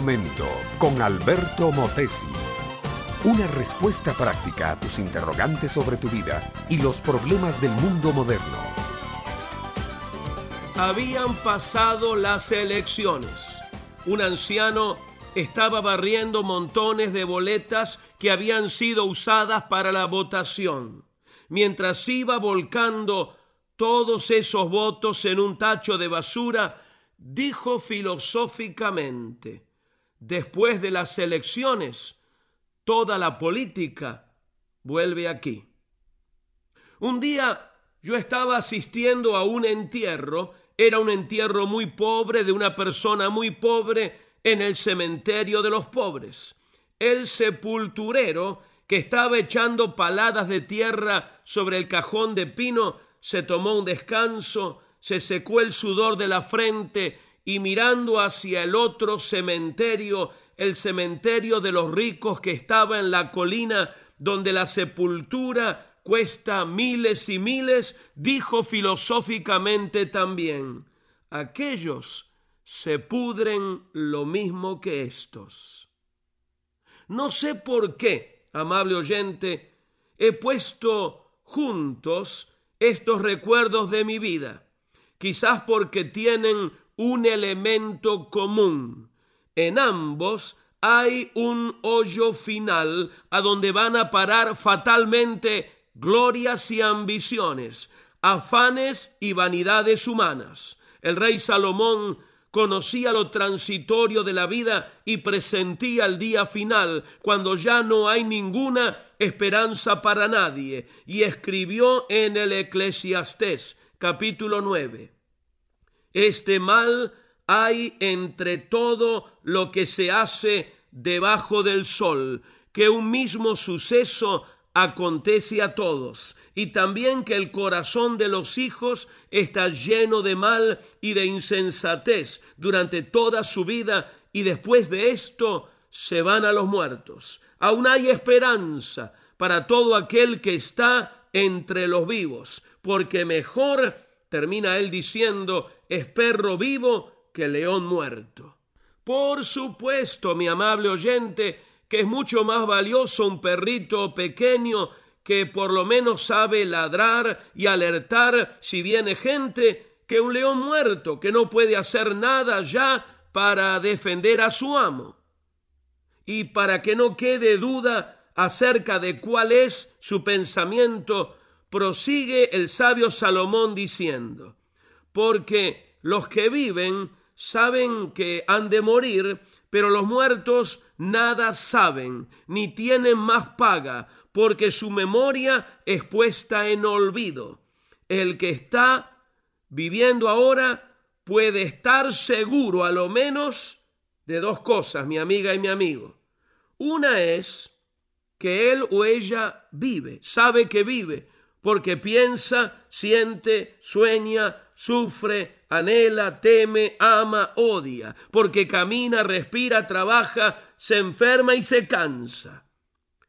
momento con Alberto Motesi. Una respuesta práctica a tus interrogantes sobre tu vida y los problemas del mundo moderno. Habían pasado las elecciones. Un anciano estaba barriendo montones de boletas que habían sido usadas para la votación. Mientras iba volcando todos esos votos en un tacho de basura, dijo filosóficamente, después de las elecciones, toda la política vuelve aquí. Un día yo estaba asistiendo a un entierro, era un entierro muy pobre de una persona muy pobre en el cementerio de los pobres. El sepulturero, que estaba echando paladas de tierra sobre el cajón de pino, se tomó un descanso, se secó el sudor de la frente y mirando hacia el otro cementerio, el cementerio de los ricos que estaba en la colina donde la sepultura cuesta miles y miles, dijo filosóficamente también, aquellos se pudren lo mismo que estos. No sé por qué, amable oyente, he puesto juntos estos recuerdos de mi vida quizás porque tienen un elemento común. En ambos hay un hoyo final a donde van a parar fatalmente glorias y ambiciones, afanes y vanidades humanas. El rey Salomón conocía lo transitorio de la vida y presentía el día final, cuando ya no hay ninguna esperanza para nadie, y escribió en el Eclesiastés, capítulo 9. Este mal hay entre todo lo que se hace debajo del sol, que un mismo suceso acontece a todos, y también que el corazón de los hijos está lleno de mal y de insensatez durante toda su vida, y después de esto se van a los muertos. Aún hay esperanza para todo aquel que está entre los vivos, porque mejor, termina él diciendo, es perro vivo que león muerto. Por supuesto, mi amable oyente, que es mucho más valioso un perrito pequeño que por lo menos sabe ladrar y alertar si viene gente, que un león muerto que no puede hacer nada ya para defender a su amo. Y para que no quede duda acerca de cuál es su pensamiento, prosigue el sabio Salomón diciendo, porque los que viven saben que han de morir, pero los muertos nada saben, ni tienen más paga, porque su memoria es puesta en olvido. El que está viviendo ahora puede estar seguro a lo menos de dos cosas, mi amiga y mi amigo. Una es que él o ella vive, sabe que vive, porque piensa, siente, sueña, sufre, anhela, teme, ama, odia, porque camina, respira, trabaja, se enferma y se cansa.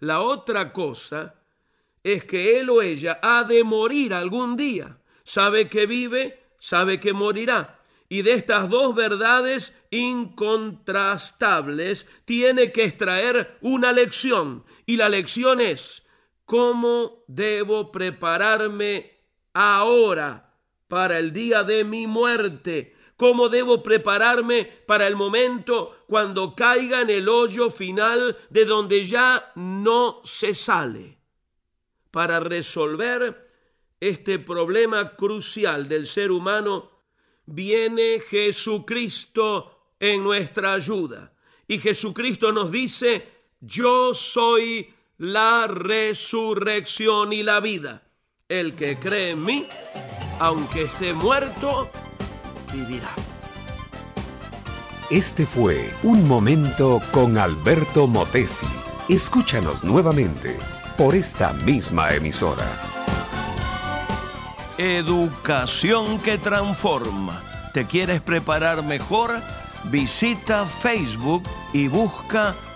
La otra cosa es que él o ella ha de morir algún día. Sabe que vive, sabe que morirá. Y de estas dos verdades incontrastables tiene que extraer una lección. Y la lección es, ¿cómo debo prepararme ahora para el día de mi muerte? ¿Cómo debo prepararme para el momento cuando caiga en el hoyo final de donde ya no se sale? Para resolver este problema crucial del ser humano, viene Jesucristo en nuestra ayuda. Y Jesucristo nos dice, yo soy la resurrección y la vida. El que cree en mí, aunque esté muerto, vivirá. Este fue Un Momento con Alberto Motesi. Escúchanos nuevamente por esta misma emisora. Educación que transforma. ¿Te quieres preparar mejor? Visita Facebook y busca